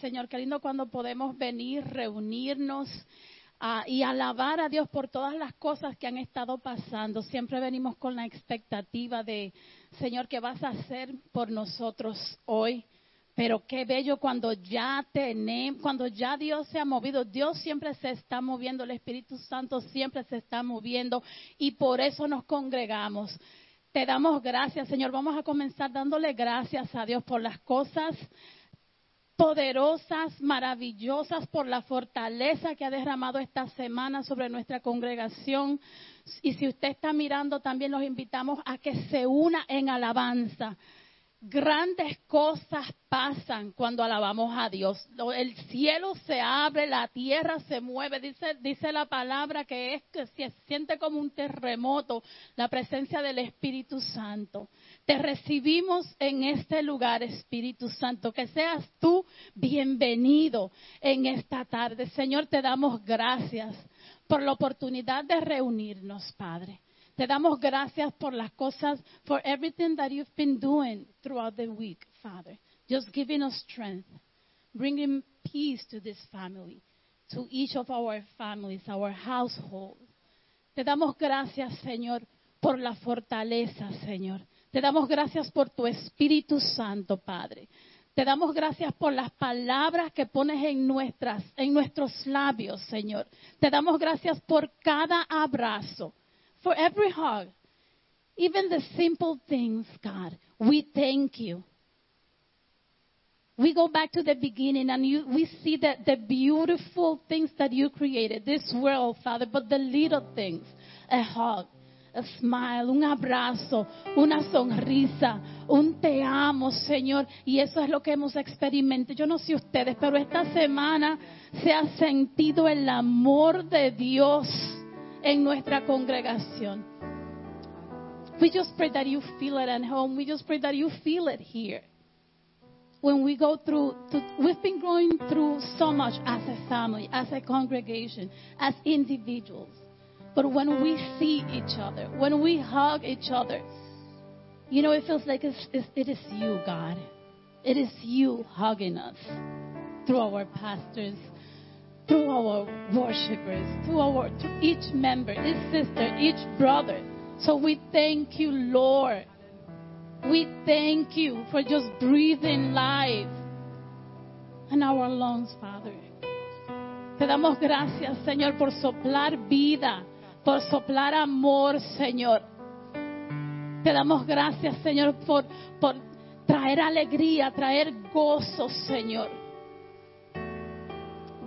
Señor, qué lindo cuando podemos venir, reunirnos ah, y alabar a Dios por todas las cosas que han estado pasando. Siempre venimos con la expectativa de, Señor, ¿qué vas a hacer por nosotros hoy? Pero qué bello cuando ya tenemos, cuando ya Dios se ha movido. Dios siempre se está moviendo, el Espíritu Santo siempre se está moviendo y por eso nos congregamos. Te damos gracias, Señor. Vamos a comenzar dándole gracias a Dios por las cosas poderosas, maravillosas, por la fortaleza que ha derramado esta semana sobre nuestra congregación. Y si usted está mirando, también los invitamos a que se una en alabanza. Grandes cosas pasan cuando alabamos a Dios. El cielo se abre, la tierra se mueve. Dice, dice la palabra que es que se siente como un terremoto la presencia del Espíritu Santo. Te recibimos en este lugar, Espíritu Santo. Que seas tú bienvenido en esta tarde. Señor, te damos gracias por la oportunidad de reunirnos, Padre. Te damos gracias por las cosas, for everything that you've been doing throughout the week, Father. Just giving us strength, bringing peace to this family, to each of our families, our household. Te damos gracias, Señor, por la fortaleza, Señor. Te damos gracias por tu Espíritu Santo, Padre. Te damos gracias por las palabras que pones en nuestras, en nuestros labios, Señor. Te damos gracias por cada abrazo for every hug, even the simple things, God. We thank you. We go back to the beginning and you, we see that the beautiful things that you created, this world, Father, but the little things, a hug, a smile, un abrazo, una sonrisa, un te amo, Señor. Y eso es lo que hemos experimentado. Yo no sé ustedes, pero esta semana se ha sentido el amor de Dios en nuestra congregación. We just pray that you feel it at home. We just pray that you feel it here. When we go through, to, we've been going through so much as a family, as a congregation, as individuals. But when we see each other, when we hug each other, you know, it feels like it's, it's, it is you, God. It is you hugging us through our pastors, through our worshipers, through our through each member, each sister, each brother. So we thank you, Lord. We thank you for just breathing life in our lungs, Father. Te damos gracias, Señor, por soplar vida, por soplar amor, Señor. Te damos gracias, Señor, por, por traer alegría, traer gozo, Señor.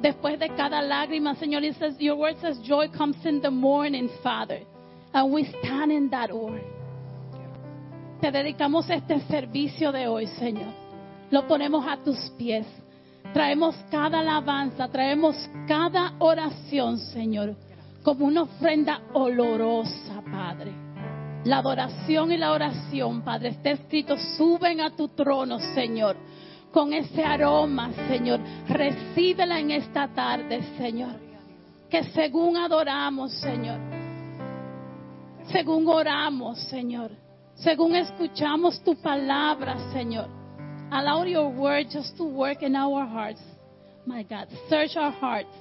Después de cada lágrima, Señor, it says, your word says joy comes in the morning, Father. And we stand in that word. Te dedicamos este servicio de hoy, Señor. Lo ponemos a tus pies. Traemos cada alabanza, traemos cada oración, Señor, como una ofrenda olorosa, Padre. La adoración y la oración, Padre, está escrito, suben a tu trono, Señor con ese aroma, Señor. Recíbela en esta tarde, Señor. Que según adoramos, Señor, según oramos, Señor, según escuchamos tu palabra, Señor, allow your word just to work in our hearts. My God, search our hearts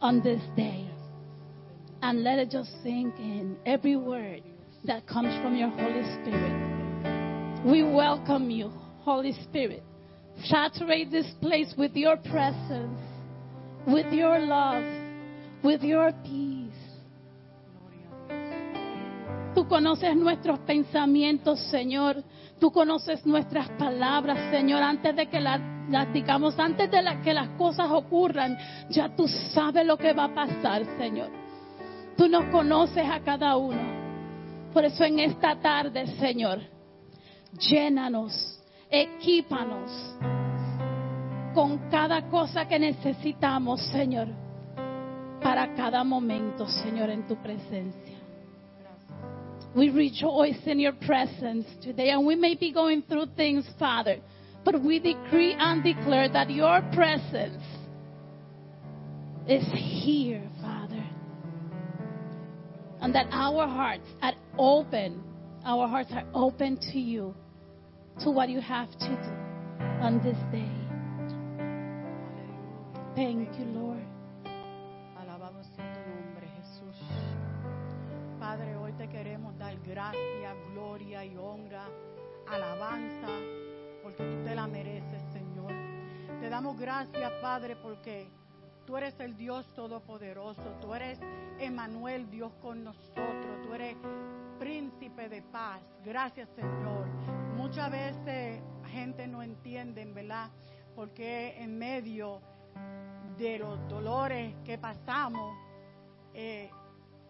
on this day and let it just sink in every word that comes from your Holy Spirit. We welcome you, Holy Spirit. Saturate this place with your presence, with your love, with your peace. Tú conoces nuestros pensamientos, Señor. Tú conoces nuestras palabras, Señor, antes de que las, digamos, antes de que las cosas ocurran. Ya tú sabes lo que va a pasar, Señor. Tú nos conoces a cada uno. Por eso en esta tarde, Señor, llénanos equípanos con cada cosa que necesitamos, Señor, para cada momento, Señor, en tu presencia. We rejoice in your presence today, and we may be going through things, Father, but we decree and declare that your presence is here, Father, and that our hearts are open. Our hearts are open to you to what you have to do on this day. Thank you, Lord. Alabado sea tu nombre, Jesús. Padre, hoy te queremos dar gracia, gloria y honra, alabanza, porque tú te la mereces, Señor. Te damos gracias, Padre, porque tú eres el Dios todopoderoso, tú eres Emanuel, Dios con nosotros, tú eres príncipe de paz. Gracias, Señor. Muchas veces gente no entiende, ¿verdad? Porque en medio de los dolores que pasamos, eh,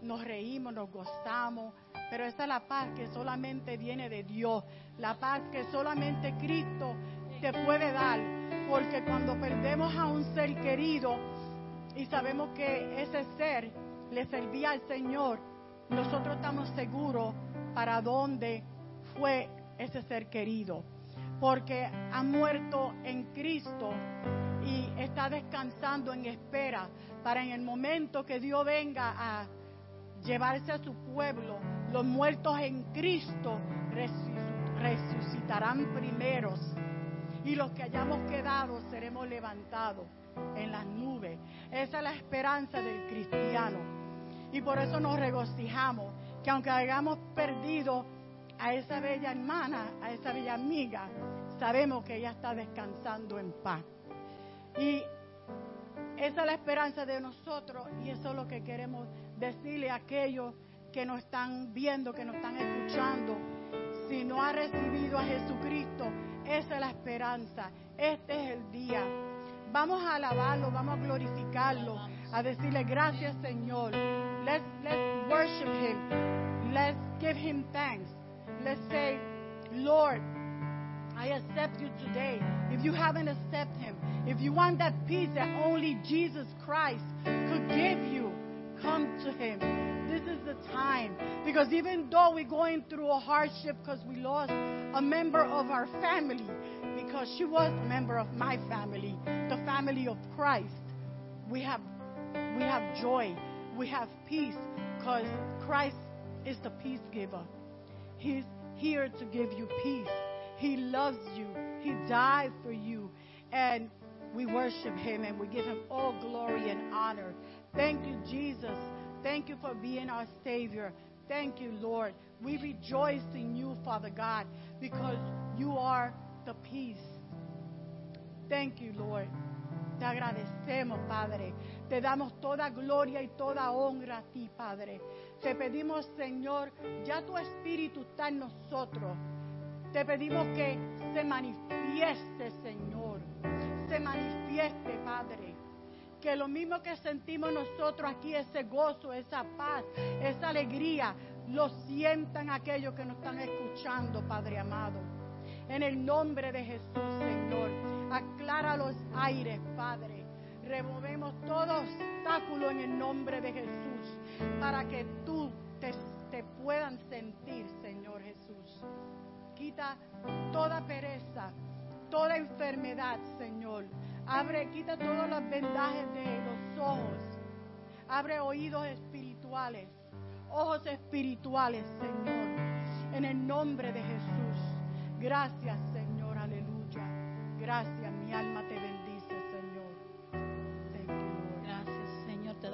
nos reímos, nos gozamos, pero esa es la paz que solamente viene de Dios, la paz que solamente Cristo te puede dar, porque cuando perdemos a un ser querido y sabemos que ese ser le servía al Señor, nosotros estamos seguros para dónde fue ese ser querido, porque ha muerto en Cristo y está descansando en espera para en el momento que Dios venga a llevarse a su pueblo, los muertos en Cristo resuc- resucitarán primeros y los que hayamos quedado seremos levantados en las nubes. Esa es la esperanza del cristiano. Y por eso nos regocijamos, que aunque hayamos perdido a esa bella hermana, a esa bella amiga, sabemos que ella está descansando en paz. Y esa es la esperanza de nosotros y eso es lo que queremos decirle a aquellos que nos están viendo, que nos están escuchando. Si no ha recibido a Jesucristo, esa es la esperanza. Este es el día. Vamos a alabarlo, vamos a glorificarlo, a decirle gracias Señor. Let's, let's worship Him. Let's give Him thanks. Let's say, Lord, I accept you today. If you haven't accepted Him, if you want that peace that only Jesus Christ could give you, come to Him. This is the time. Because even though we're going through a hardship because we lost a member of our family, because she was a member of my family, the family of Christ, we have we have joy, we have peace, because Christ is the peace giver. He's here to give you peace. He loves you. He died for you. And we worship him and we give him all glory and honor. Thank you, Jesus. Thank you for being our Savior. Thank you, Lord. We rejoice in you, Father God, because you are the peace. Thank you, Lord. Te agradecemos, Padre. Te damos toda gloria y toda honra a ti, Padre. Te pedimos, Señor, ya tu espíritu está en nosotros. Te pedimos que se manifieste, Señor. Se manifieste, Padre. Que lo mismo que sentimos nosotros aquí, ese gozo, esa paz, esa alegría, lo sientan aquellos que nos están escuchando, Padre amado. En el nombre de Jesús, Señor, aclara los aires, Padre. Removemos todo obstáculo en el nombre de Jesús para que tú te, te puedan sentir, Señor Jesús. Quita toda pereza, toda enfermedad, Señor. Abre, quita todos los vendajes de los ojos. Abre oídos espirituales, ojos espirituales, Señor. En el nombre de Jesús. Gracias, Señor, aleluya. Gracias, mi alma te bendice,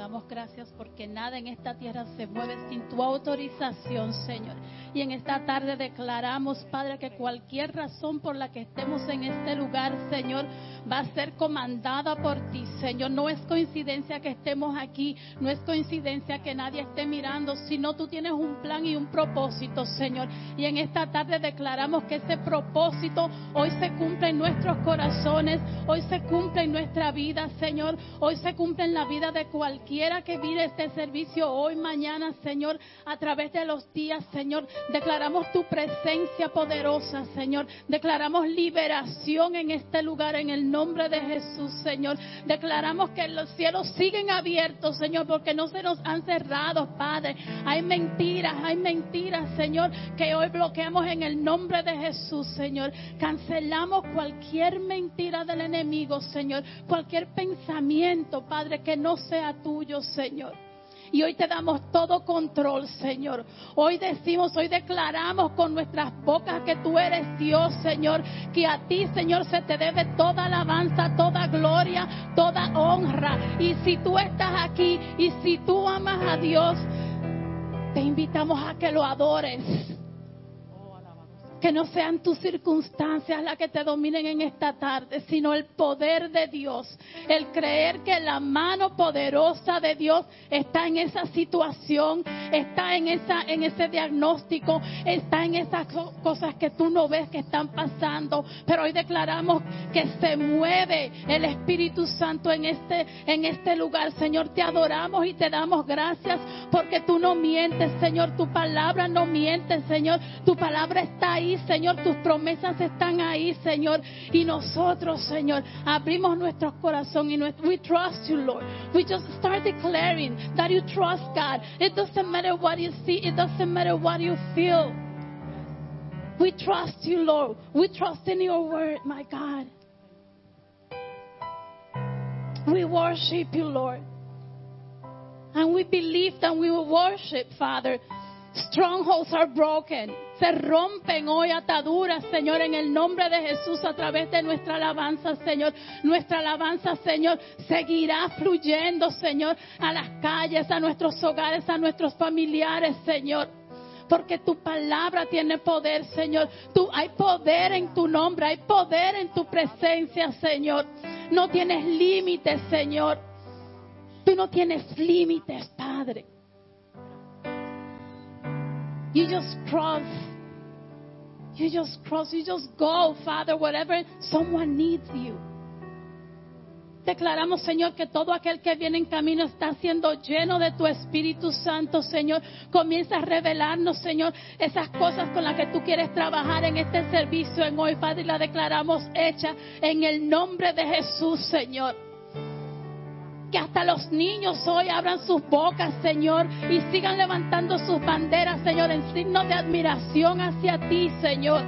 damos gracias porque nada en esta tierra se mueve sin tu autorización, Señor. Y en esta tarde declaramos, Padre, que cualquier razón por la que estemos en este lugar, Señor, va a ser comandada por ti, Señor. No es coincidencia que estemos aquí, no es coincidencia que nadie esté mirando, sino tú tienes un plan y un propósito, Señor. Y en esta tarde declaramos que ese propósito hoy se cumple en nuestros corazones, hoy se cumple en nuestra vida, Señor. Hoy se cumple en la vida de cualquiera que vive este servicio hoy, mañana, Señor, a través de los días, Señor. Declaramos tu presencia poderosa, Señor. Declaramos liberación en este lugar en el nombre de Jesús, Señor. Declaramos que los cielos siguen abiertos, Señor, porque no se nos han cerrado, Padre. Hay mentiras, hay mentiras, Señor, que hoy bloqueamos en el nombre de Jesús, Señor. Cancelamos cualquier mentira del enemigo, Señor. Cualquier pensamiento, Padre, que no sea tuyo, Señor. Y hoy te damos todo control, Señor. Hoy decimos, hoy declaramos con nuestras bocas que tú eres Dios, Señor. Que a ti, Señor, se te debe toda alabanza, toda gloria, toda honra. Y si tú estás aquí y si tú amas a Dios, te invitamos a que lo adores. Que no sean tus circunstancias las que te dominen en esta tarde, sino el poder de Dios. El creer que la mano poderosa de Dios está en esa situación, está en, esa, en ese diagnóstico, está en esas co- cosas que tú no ves que están pasando. Pero hoy declaramos que se mueve el Espíritu Santo en este, en este lugar. Señor, te adoramos y te damos gracias porque tú no mientes, Señor. Tu palabra no miente, Señor. Tu palabra está ahí, Señor. Tus promesas están ahí, Señor. Y nosotros, Señor, abrimos y nuestro, we trust you, Lord. We just start declaring that you trust God. It doesn't matter what you see. It doesn't matter what you feel. We trust you, Lord. We trust in your word, my God. We worship you, Lord. And we believe that we will worship, Father. Strongholds are broken. Se rompen hoy ataduras, Señor, en el nombre de Jesús a través de nuestra alabanza, Señor. Nuestra alabanza, Señor, seguirá fluyendo, Señor, a las calles, a nuestros hogares, a nuestros familiares, Señor. Porque tu palabra tiene poder, Señor. Tú, hay poder en tu nombre, hay poder en tu presencia, Señor. No tienes límites, Señor. Tú no tienes límites, Padre. You just cross. You just cross. You just go, Father, whatever someone needs you. Declaramos, Señor, que todo aquel que viene en camino está siendo lleno de tu Espíritu Santo, Señor. Comienza a revelarnos, Señor, esas cosas con las que tú quieres trabajar en este servicio en hoy, Padre, y la declaramos hecha en el nombre de Jesús, Señor. Que hasta los niños hoy abran sus bocas, Señor, y sigan levantando sus banderas, Señor, en signo de admiración hacia ti, Señor.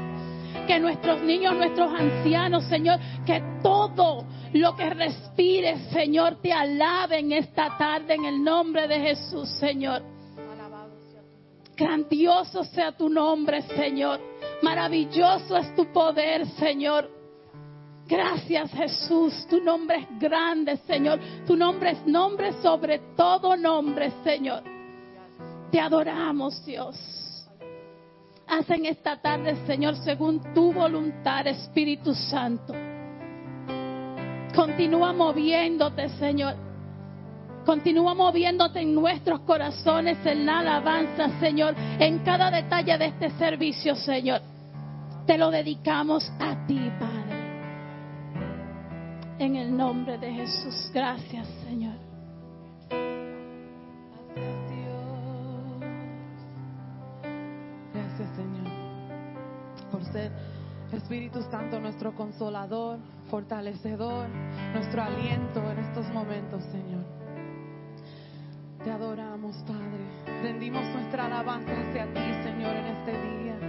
Que nuestros niños, nuestros ancianos, Señor, que todo lo que respire, Señor, te alabe en esta tarde en el nombre de Jesús, Señor. Grandioso sea tu nombre, Señor. Maravilloso es tu poder, Señor. Gracias, Jesús. Tu nombre es grande, Señor. Tu nombre es nombre sobre todo nombre, Señor. Te adoramos, Dios. Haz en esta tarde, Señor, según tu voluntad, Espíritu Santo. Continúa moviéndote, Señor. Continúa moviéndote en nuestros corazones, en la alabanza, Señor, en cada detalle de este servicio, Señor. Te lo dedicamos a ti, Padre. En el nombre de Jesús, gracias, Señor. Gracias Dios. Gracias Señor por ser Espíritu Santo nuestro consolador, fortalecedor, nuestro aliento en estos momentos Señor. Te adoramos Padre, rendimos nuestra alabanza hacia ti Señor en este día.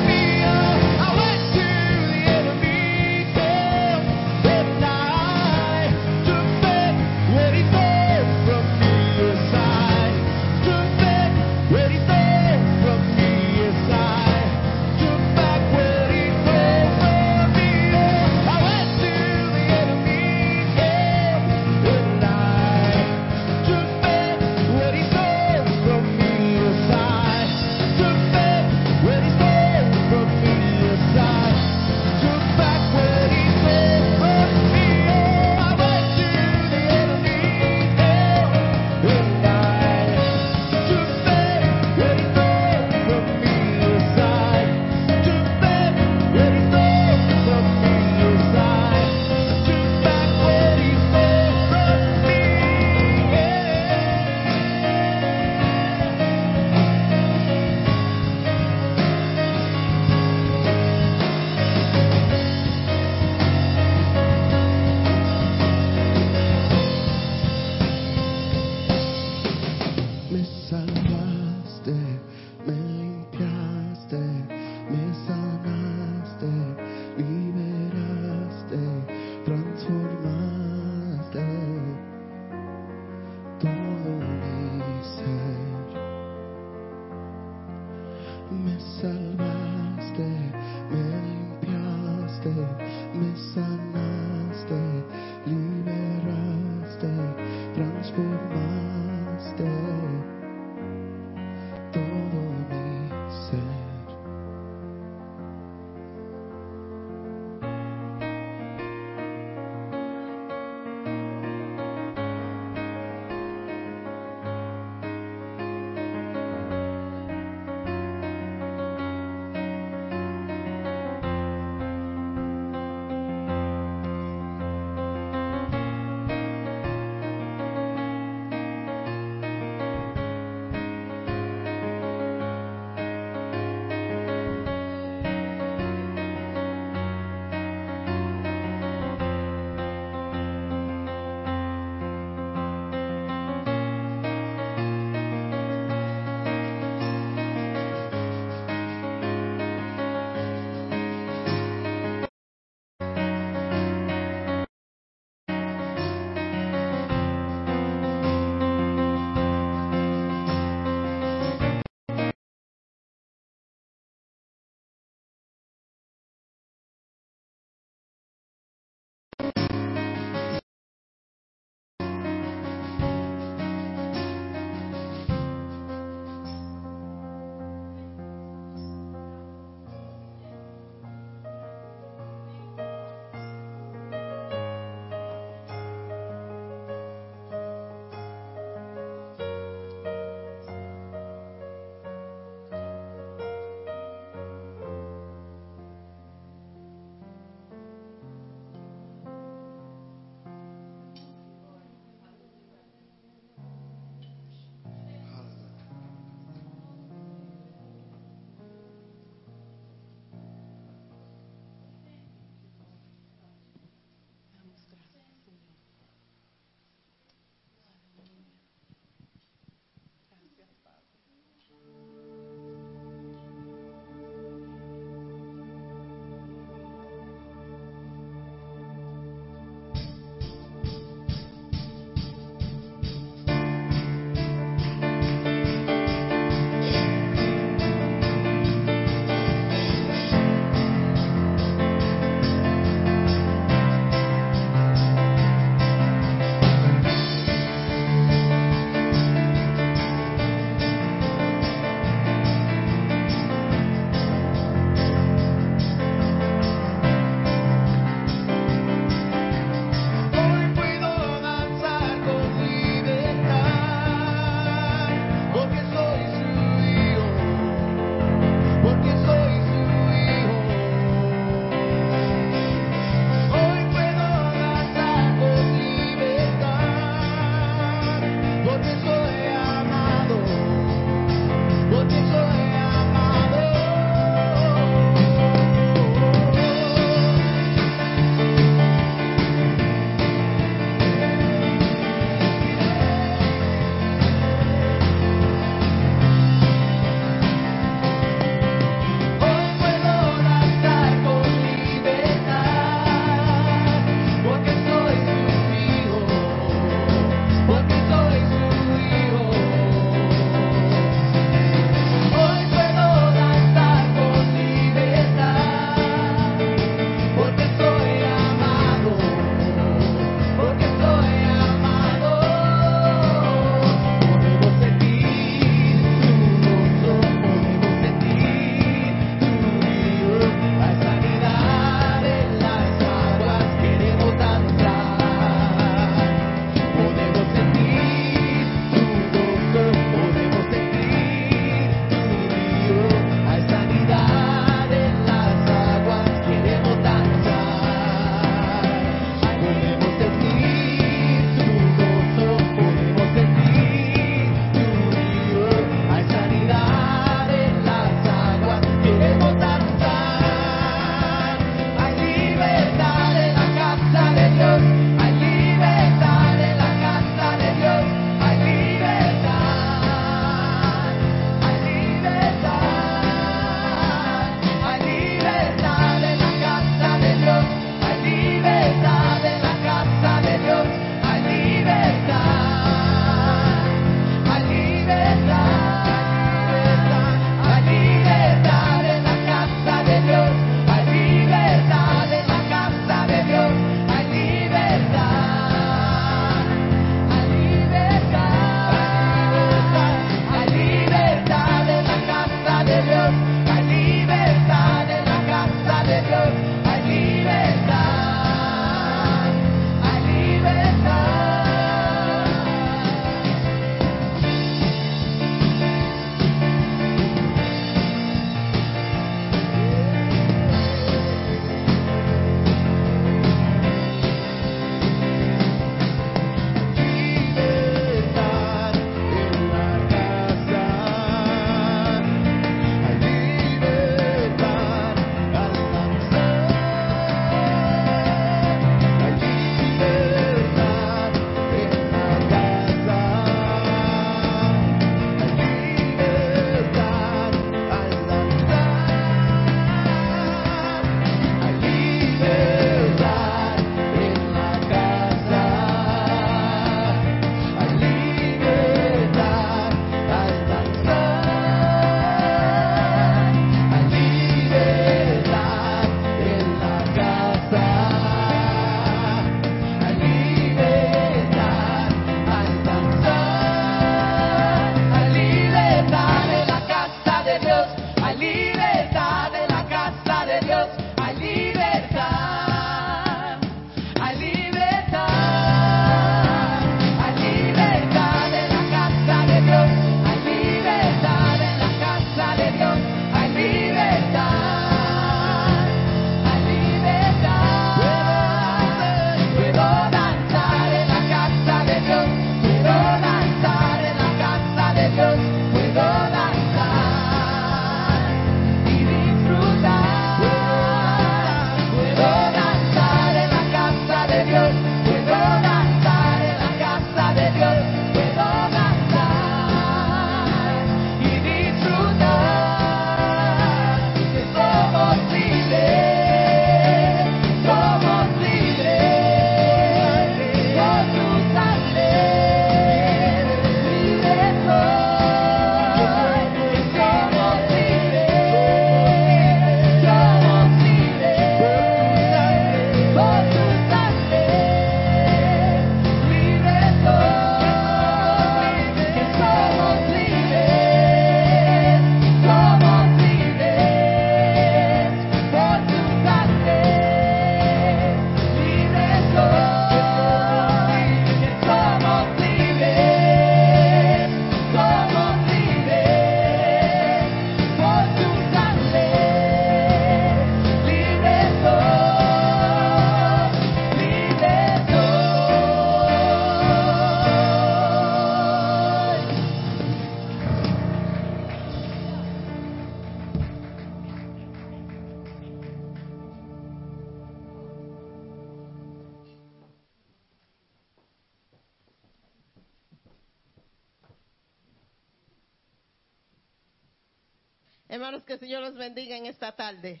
Esta tarde.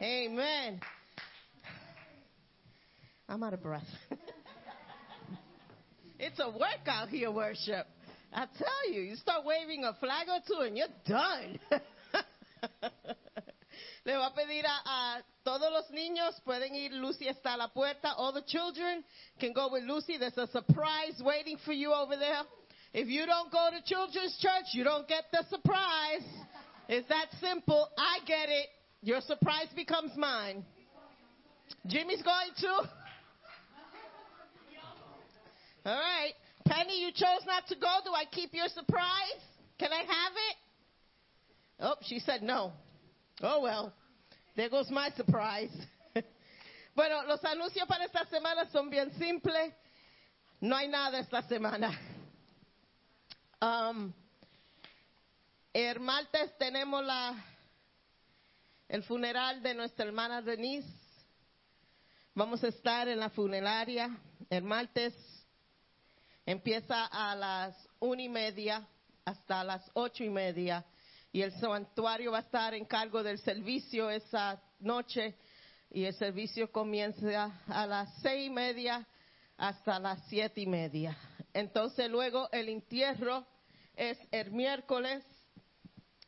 Amen. I'm out of breath. it's a workout here, worship. I tell you, you start waving a flag or two and you're done. Le voy a pedir a, a todos los niños, pueden ir, Lucy está a la puerta. All the children can go with Lucy. There's a surprise waiting for you over there. If you don't go to children's church, you don't get the surprise. It's that simple. I get it. Your surprise becomes mine. Jimmy's going to. All right. Penny, you chose not to go. Do I keep your surprise? Can I have it? Oh, she said no. Oh, well. There goes my surprise. bueno, los anuncios para esta semana son bien simples. No hay nada esta semana. Um, el martes tenemos la, el funeral de nuestra hermana Denise. Vamos a estar en la funeraria. El martes empieza a las una y media hasta las ocho y media. Y el santuario va a estar en cargo del servicio esa noche. Y el servicio comienza a las seis y media hasta las siete y media. Entonces luego el entierro es el miércoles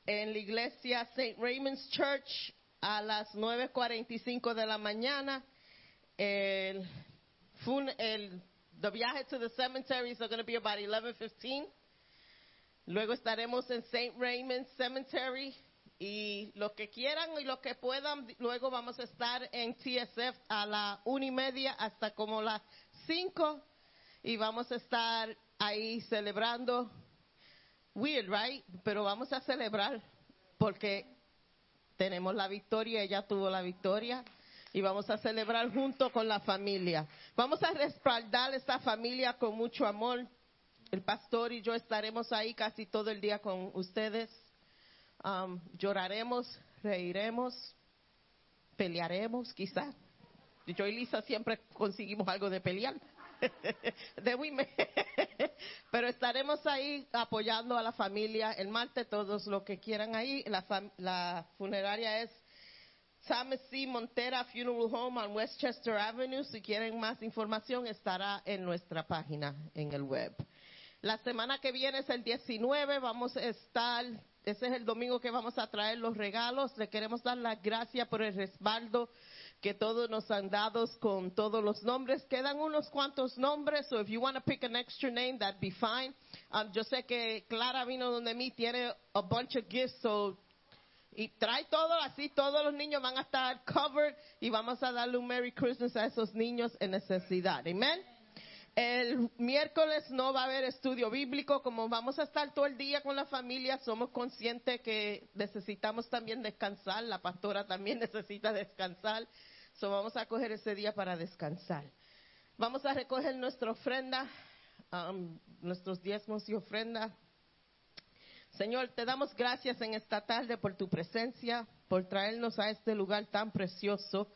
en la iglesia St. Raymond's Church a las 9.45 de la mañana. El, el, the viaje to the cemeteries are going to be about 11.15. Luego estaremos en St. Raymond Cemetery y lo que quieran y lo que puedan, luego vamos a estar en TSF a la una y media hasta como las cinco y vamos a estar ahí celebrando. Weird, right? Pero vamos a celebrar porque tenemos la victoria, ella tuvo la victoria y vamos a celebrar junto con la familia. Vamos a respaldar esta familia con mucho amor. El pastor y yo estaremos ahí casi todo el día con ustedes. Um, lloraremos, reiremos, pelearemos quizás. Yo y Lisa siempre conseguimos algo de pelear. de women. Pero estaremos ahí apoyando a la familia el martes, todos los que quieran ahí. La, la funeraria es Thomas C. Montera Funeral Home on Westchester Avenue. Si quieren más información, estará en nuestra página en el web. La semana que viene es el 19, vamos a estar, ese es el domingo que vamos a traer los regalos. Le queremos dar las gracias por el respaldo que todos nos han dado con todos los nombres. Quedan unos cuantos nombres, so if you want to pick an extra name, that'd be fine. Um, yo sé que Clara vino donde mí, tiene a bunch of gifts, so y trae todo así, todos los niños van a estar covered y vamos a darle un Merry Christmas a esos niños en necesidad. Amén. El miércoles no va a haber estudio bíblico, como vamos a estar todo el día con la familia, somos conscientes que necesitamos también descansar, la pastora también necesita descansar, so vamos a coger ese día para descansar. Vamos a recoger nuestra ofrenda, um, nuestros diezmos y ofrendas. Señor, te damos gracias en esta tarde por tu presencia, por traernos a este lugar tan precioso.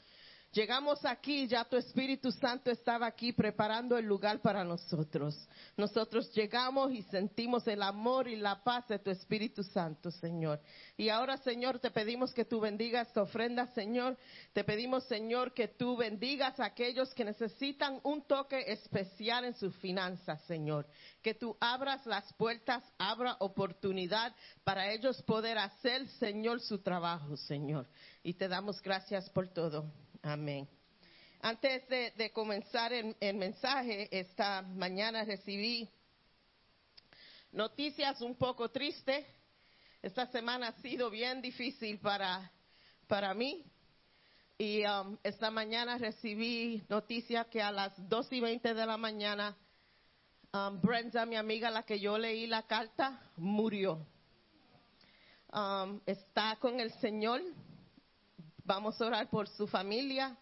Llegamos aquí, ya tu Espíritu Santo estaba aquí preparando el lugar para nosotros. Nosotros llegamos y sentimos el amor y la paz de tu Espíritu Santo, Señor. Y ahora, Señor, te pedimos que tú bendigas esta ofrenda, Señor. Te pedimos, Señor, que tú bendigas a aquellos que necesitan un toque especial en sus finanzas, Señor. Que tú abras las puertas, abra oportunidad para ellos poder hacer, Señor, su trabajo, Señor. Y te damos gracias por todo. Amén. Antes de, comenzar el, mensaje, esta mañana recibí noticias un poco tristes. Esta semana ha sido bien difícil para, para mí. Y um, esta mañana recibí noticias que a las dos y veinte de la mañana, um, Brenda, mi amiga, la que yo leí la carta, murió. Um, está con el Señor. Vamos a orar por su familia.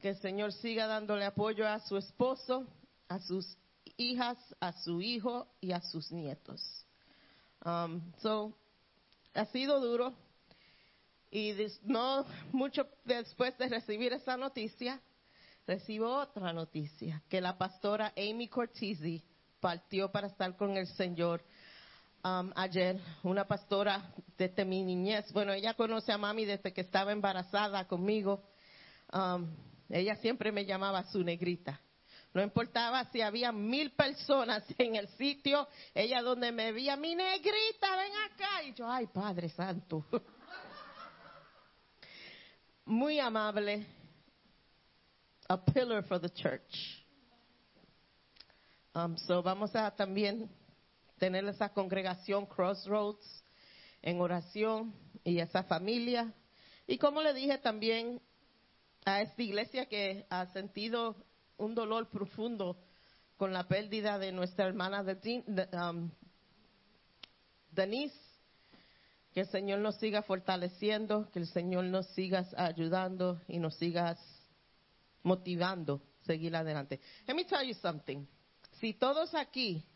Que el Señor siga dándole apoyo a su esposo, a sus hijas, a su hijo y a sus nietos. Um, so, ha sido duro. Y no mucho después de recibir esa noticia, recibo otra noticia, que la pastora Amy Cortese partió para estar con el Señor um, ayer, una pastora desde mi niñez. Bueno, ella conoce a mami desde que estaba embarazada conmigo. Um, ella siempre me llamaba su negrita. No importaba si había mil personas en el sitio, ella donde me veía, mi negrita, ven acá. Y yo, ay, Padre Santo. Muy amable. A pillar for the church. Um, so vamos a también tener esa congregación Crossroads en oración y esa familia. Y como le dije también a esta iglesia que ha sentido un dolor profundo con la pérdida de nuestra hermana um, Denise, que el Señor nos siga fortaleciendo, que el Señor nos siga ayudando y nos siga motivando seguir adelante. Let me tell you something. Si todos aquí,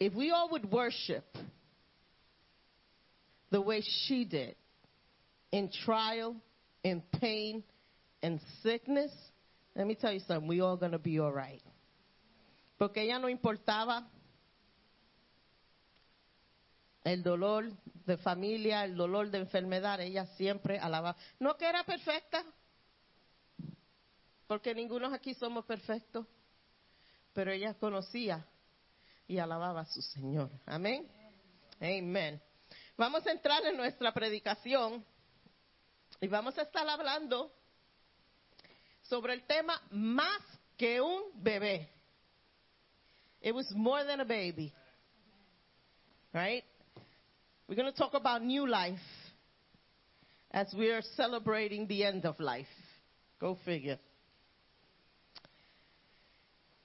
if we all would worship the way she did, in trial, in pain, in sickness, let me tell you something, we all going to be all right. Porque ella no importaba el dolor de familia, el dolor de enfermedad, ella siempre alababa. No que era perfecta, porque ninguno aquí somos perfectos, pero ella conocía y alababa a su Señor. Amén. Amén. Vamos a entrar en nuestra predicación y vamos a estar hablando sobre el tema más que un bebé. It was more than a baby. Right? We're going to talk about new life as we are celebrating the end of life. Go figure.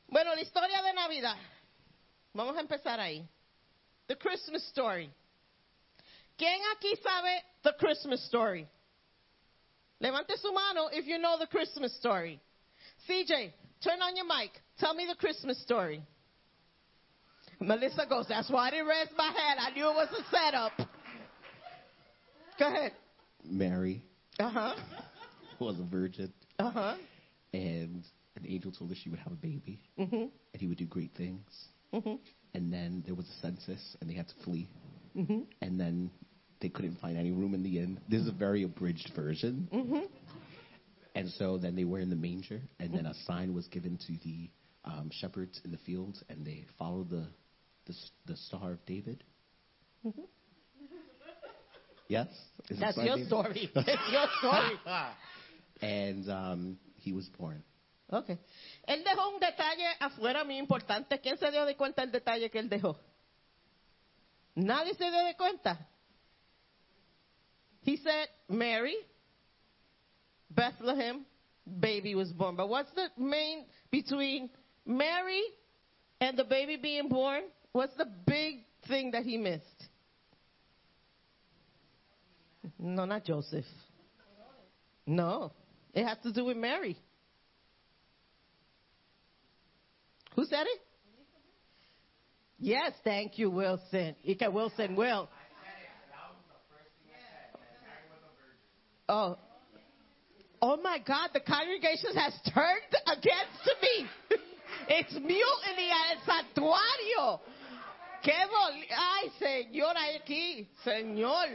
Bueno, la historia de Navidad. Vamos a empezar ahí. The Christmas story. ¿Quién aquí sabe the Christmas story? Levante su mano if you know the Christmas story. CJ, turn on your mic. Tell me the Christmas story. Melissa goes, that's why I didn't raise my hand. I knew it was a setup. Go ahead. Mary Uh huh. was a virgin, Uh huh. and an angel told her she would have a baby, Mhm. and he would do great things. Mhm. And then there was a census, and they had to flee. Mhm. And then they couldn't find any room in the inn. This is a very abridged version. Mhm. And so then they were in the manger, and then a sign was given to the um, shepherds in the fields, and they followed the the, the Star of David. Yes, Is That's your David? story. that's your story. And um, he was born. Okay. Él dejó un detalle afuera muy importante. ¿Quién se dio de cuenta el detalle que él dejó? Nadie se dio de cuenta. He said, Mary, Bethlehem, baby was born. But what's the main between Mary and the baby being born? What's the big thing that he missed? No, not Joseph. No, it has to do with Mary. Who said it? Yes, thank you, Wilson. Ika Wilson will. Oh. Oh my God, the congregation has turned against me. It's mutiny at el santuario. Qué doli- Ay, Señor, aquí. Señor,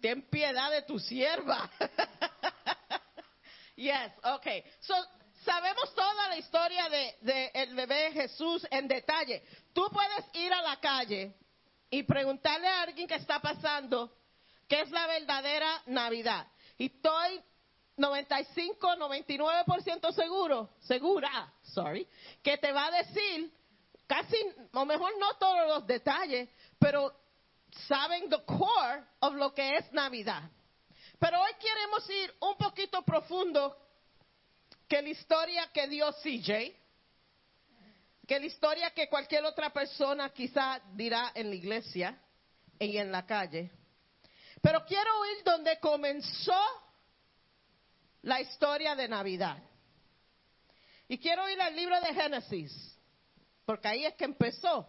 ten piedad de tu sierva. yes, okay. So, sabemos toda la historia de, de el bebé Jesús en detalle. Tú puedes ir a la calle y preguntarle a alguien que está pasando qué es la verdadera Navidad. Y estoy 95, 99% seguro, segura, sorry, que te va a decir casi, o mejor no todos los detalles, pero saben the core of lo que es Navidad. Pero hoy queremos ir un poquito profundo que la historia que dio CJ, que la historia que cualquier otra persona quizá dirá en la iglesia y en la calle. Pero quiero ir donde comenzó la historia de Navidad. Y quiero ir al libro de Génesis, porque ahí es que empezó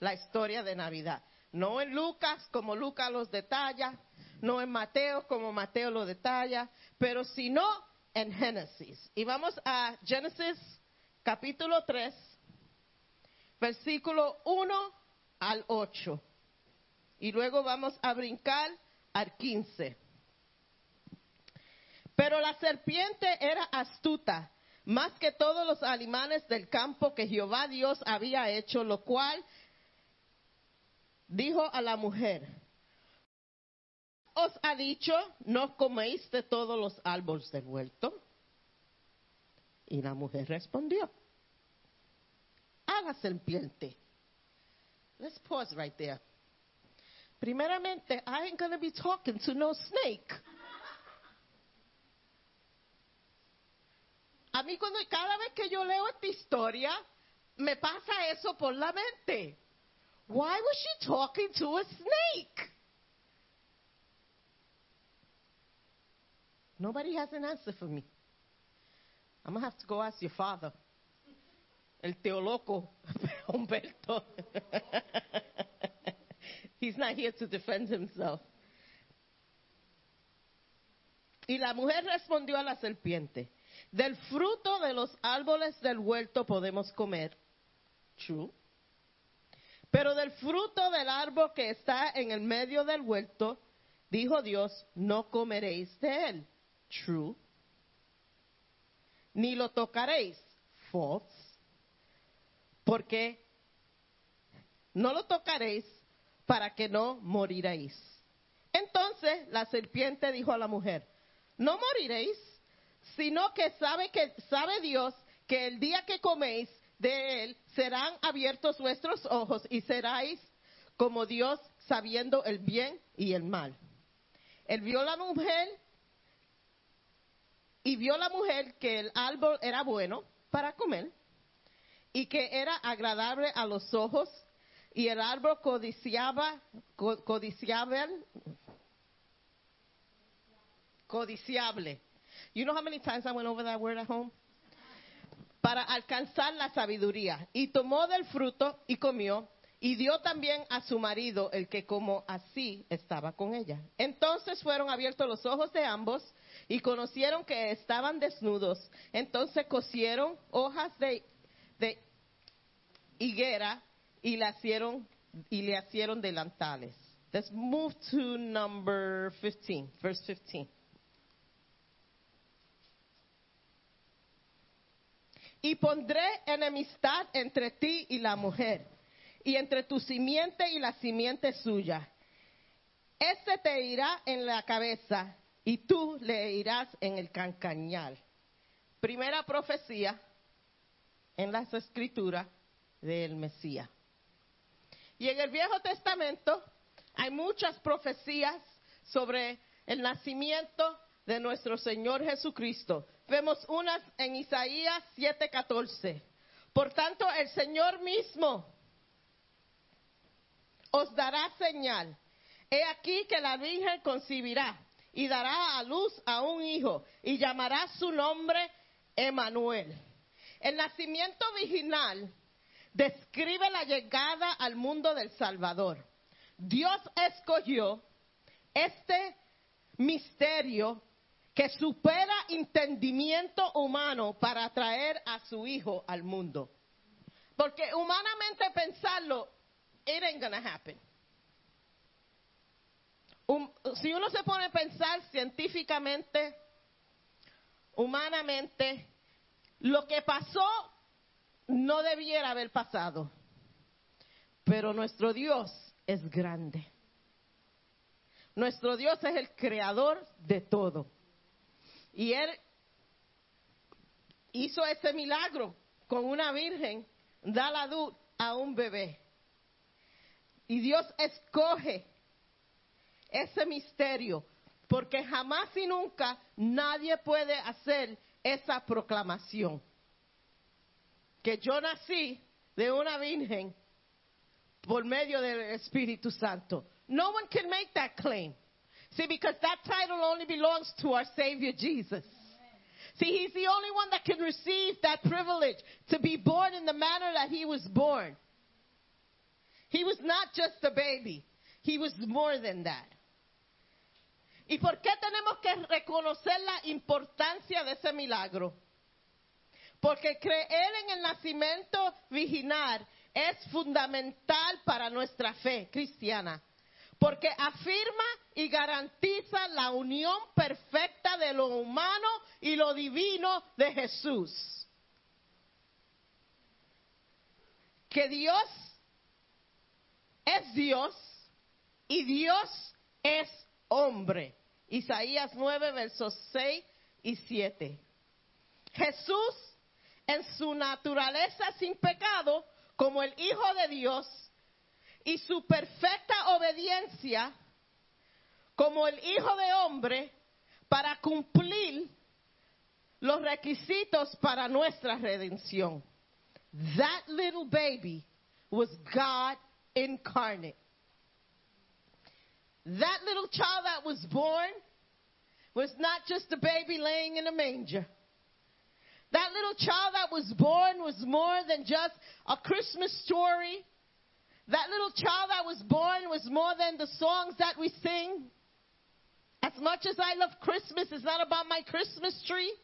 la historia de Navidad. No en Lucas, como Lucas los detalla, no en Mateo, como Mateo lo detalla, pero sino en Génesis. Y vamos a Génesis capítulo 3, versículo 1 al 8. Y luego vamos a brincar al 15. Pero la serpiente era astuta, más que todos los animales del campo que Jehová Dios había hecho, lo cual dijo a la mujer, os ha dicho, no coméis de todos los árboles del huerto. Y la mujer respondió, haga serpiente. Let's pause right there. Primeramente, I ain't to be talking to no snake. A mí cuando cada vez que yo leo esta historia, me pasa eso por la mente. Why was she talking to a snake? Nobody has an answer for me. I'm going to have to go ask your father. El teoloco Humberto. He's not here to defend himself. Y la mujer respondió a la serpiente, del fruto de los árboles del huerto podemos comer. True. Pero del fruto del árbol que está en el medio del huerto, dijo Dios, no comeréis de él. True. Ni lo tocaréis. False. Porque no lo tocaréis para que no moriréis. Entonces la serpiente dijo a la mujer, no moriréis, sino que sabe que sabe Dios que el día que coméis de él serán abiertos vuestros ojos y seráis como Dios sabiendo el bien y el mal. Él vio la mujer y vio la mujer que el árbol era bueno para comer y que era agradable a los ojos y el árbol codiciaba, co- codiciable, codiciable. You know how many times I went over that word at home? Para alcanzar la sabiduría. Y tomó del fruto y comió, y dio también a su marido, el que como así estaba con ella. Entonces fueron abiertos los ojos de ambos y conocieron que estaban desnudos. Entonces cosieron hojas de, higuera y le hicieron y le hicieron delantales. Let's move to number 15, verse 15. Y pondré enemistad entre ti y la mujer, y entre tu simiente y la simiente suya. Este te irá en la cabeza, y tú le irás en el cancañal. Primera profecía en las escrituras del Mesías. Y en el Viejo Testamento hay muchas profecías sobre el nacimiento de nuestro Señor Jesucristo. Vemos unas en Isaías 7:14. Por tanto, el Señor mismo os dará señal. He aquí que la Virgen concebirá y dará a luz a un hijo y llamará su nombre Emanuel. El nacimiento virginal describe la llegada al mundo del Salvador. Dios escogió este misterio que supera entendimiento humano para traer a su hijo al mundo. Porque humanamente pensarlo, it ain't gonna happen. Si uno se pone a pensar científicamente, humanamente, lo que pasó no debiera haber pasado. Pero nuestro Dios es grande. Nuestro Dios es el creador de todo. Y Él hizo ese milagro con una virgen, da la luz a un bebé. Y Dios escoge ese misterio, porque jamás y nunca nadie puede hacer esa proclamación. Que yo nací de una virgen por medio del Espíritu Santo. No one can make that claim. See, because that title only belongs to our Savior Jesus. See, He's the only one that can receive that privilege to be born in the manner that He was born. He was not just a baby, He was more than that. ¿Y por qué tenemos que reconocer la importancia de ese milagro? Porque creer en el nacimiento virginal es fundamental para nuestra fe cristiana, porque afirma y garantiza la unión perfecta de lo humano y lo divino de Jesús. Que Dios es Dios y Dios es hombre. Isaías 9, versos 6 y 7. Jesús, en su naturaleza sin pecado, como el Hijo de Dios, y su perfecta obediencia, como el Hijo de Hombre, para cumplir los requisitos para nuestra redención. That little baby was God incarnate. That little child that was born was not just a baby laying in a manger. That little child that was born was more than just a Christmas story. That little child that was born was more than the songs that we sing. As much as I love Christmas, it's not about my Christmas tree.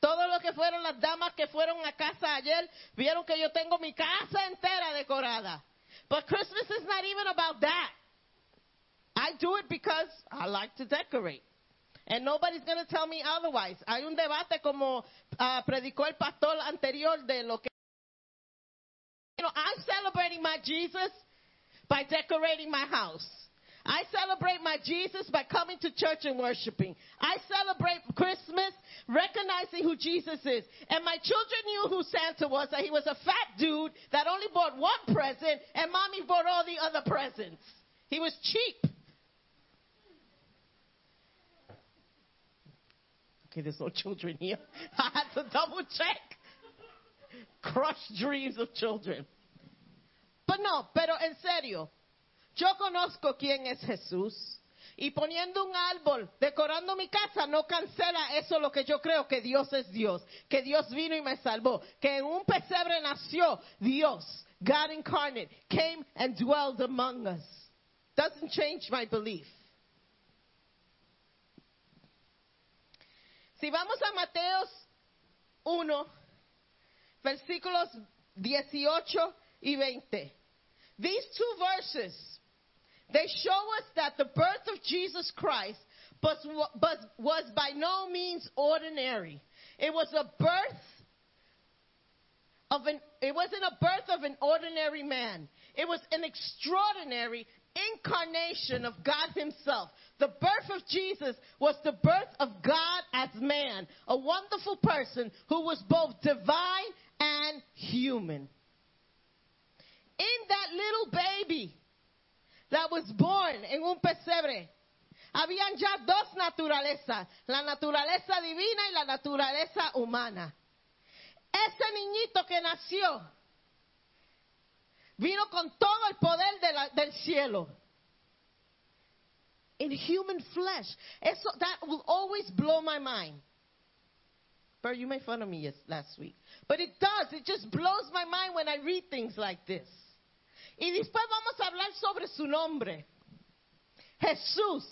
Todo lo que fueron las damas que fueron a casa ayer vieron que yo tengo mi casa entera decorada. But Christmas is not even about that. I do it because I like to decorate. And nobody's going to tell me otherwise. Hay un debate como uh, predicó el pastor anterior de lo que. You know, I'm celebrating my Jesus by decorating my house. I celebrate my Jesus by coming to church and worshiping. I celebrate Christmas recognizing who Jesus is. And my children knew who Santa was, that he was a fat dude that only bought one present, and mommy bought all the other presents. He was cheap. Okay, there's no children here. I had to double check. Crushed dreams of children. But no, pero en serio, yo conozco quién es Jesús. Y poniendo un árbol, decorando mi casa, no cancela eso lo que yo creo que Dios es Dios, que Dios vino y me salvó, que en un pesebre nació Dios, God incarnate, came and dwelled among us. Doesn't change my belief. Si vamos a Mateos 1, versículos 18 y 20. These two verses, they show us that the birth of Jesus Christ was, by no means ordinary. It was a birth of an, it wasn't a birth of an ordinary man. It was an extraordinary incarnation of God Himself. The birth of Jesus was the birth of God as man, a wonderful person who was both divine and human. In that little baby that was born en un pesebre, habían ya dos naturalezas, la naturaleza divina y la naturaleza humana. Ese niñito que nació vino con todo el poder de la, del cielo. In human flesh. That will always blow my mind. Bert, you made fun of me yes, last week. But it does. It just blows my mind when I read things like this. Y después vamos a hablar sobre su nombre. Jesús,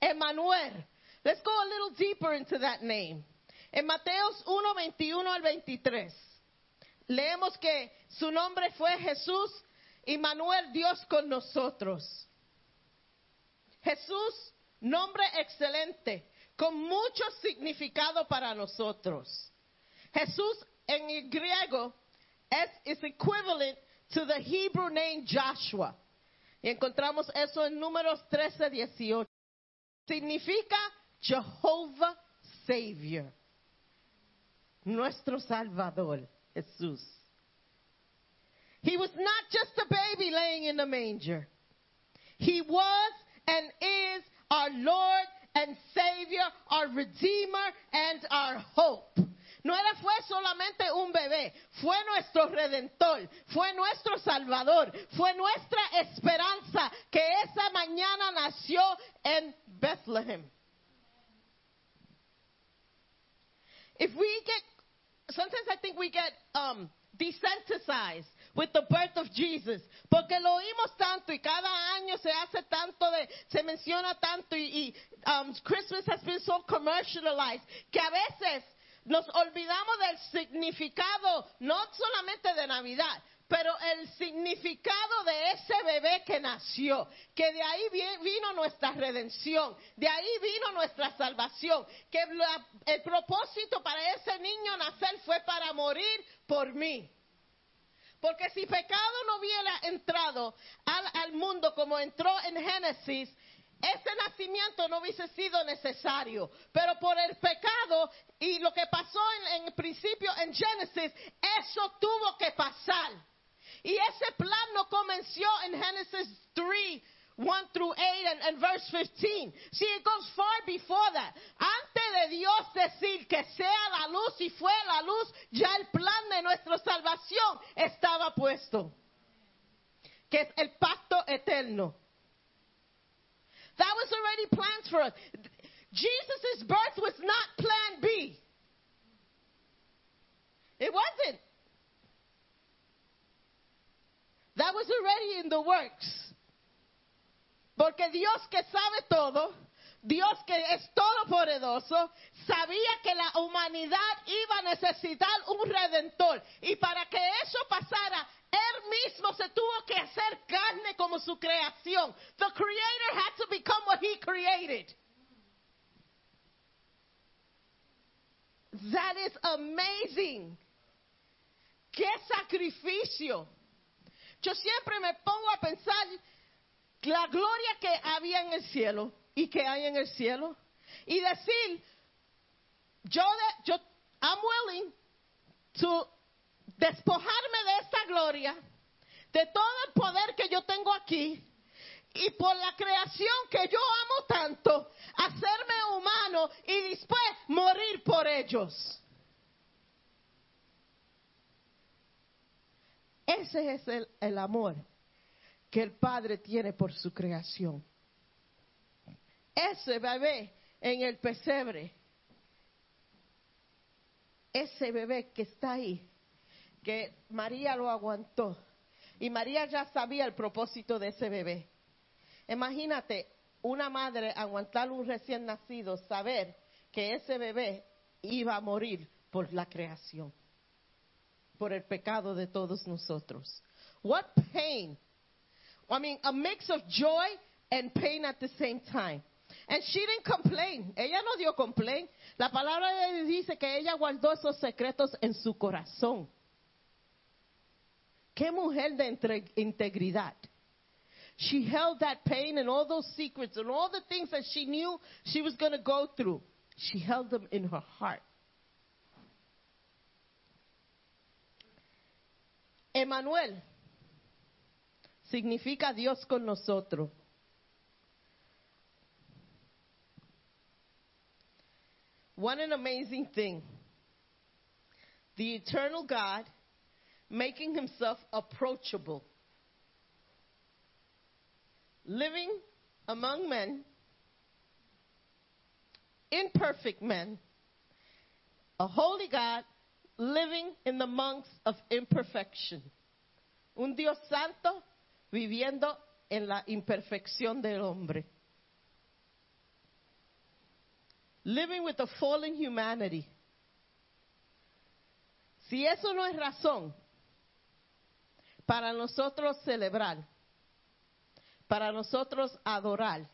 Emmanuel. Let's go a little deeper into that name. En Mateos 1, 21 al 23. Leemos que su nombre fue Jesús, Emmanuel, Dios con nosotros. Jesús, nombre excelente, con mucho significado para nosotros. Jesús en el griego es is equivalent to the Hebrew name Joshua. Y encontramos eso en números 13, 18. Significa Jehovah Savior. Nuestro Salvador, Jesús. He was not just a baby laying in the manger. He was and is our Lord and Savior, our Redeemer and our hope. No era fue solamente un bebé, fue nuestro redentor, fue nuestro salvador, fue nuestra esperanza que esa mañana nació en Bethlehem. If we get, sometimes I think we get um, desensitized with the birth of Jesus, porque lo oímos tanto y cada año se hace tanto de, se menciona tanto y, um, Christmas has been so commercialized que a veces nos olvidamos del significado no solamente de Navidad, Pero el significado de ese bebé que nació, que de ahí vi- vino nuestra redención, de ahí vino nuestra salvación, que el propósito para ese niño nacer fue para morir por mí. Porque si pecado no hubiera entrado al, mundo como entró en Génesis, ese nacimiento no hubiese sido necesario. Pero por el pecado y lo que pasó en, en principio en Génesis, eso tuvo que pasar. Y ese plan no comenzó en Genesis 3, 1 through 8 and, and verse 15. See, it goes far before that. De Dios decir que sea la luz y fue la luz, ya el plan de nuestra salvación estaba puesto. Que es el pacto eterno. That was already planned for us. Jesus' birth was not plan B. It wasn't. That was already in the works. Porque Dios que sabe todo, Dios que es todopoderoso, sabía que la humanidad iba a necesitar un redentor. Y para que eso pasara, Él mismo se tuvo que hacer carne como su creación. The Creator had to become what He created. That is amazing. ¡Qué sacrificio! Yo siempre me pongo a pensar la gloria que había en el cielo y que hay en el cielo y decir, yo, de- yo, I'm willing to despojarme de esta gloria, de todo el poder que yo tengo aquí y por la creación que yo amo tanto, hacerme humano y después morir por ellos. Ese es el, el amor que el Padre tiene por su creación. Ese bebé en el pesebre, ese bebé que está ahí, que María lo aguantó, y María ya sabía el propósito de ese bebé. Imagínate una madre aguantar un recién nacido, saber que ese bebé iba a morir por la creación, por el pecado de todos nosotros. What pain I mean, a mix of joy and pain at the same time. And she didn't complain. Ella no dio complaint. La palabra de dice que ella guardó esos secretos en su corazón. Qué mujer de entre- integridad. She held that pain and all those secrets and all the things that she knew she was going to go through. She held them in her heart. Emanuel significa Dios con nosotros. What an amazing thing. The eternal God making himself approachable, living among men, imperfect men, a holy God living in the monks of imperfection. Un Dios santo viviendo en la imperfección del hombre. Living with a fallen humanity. Si eso no es razón para nosotros celebrar, para nosotros adorar,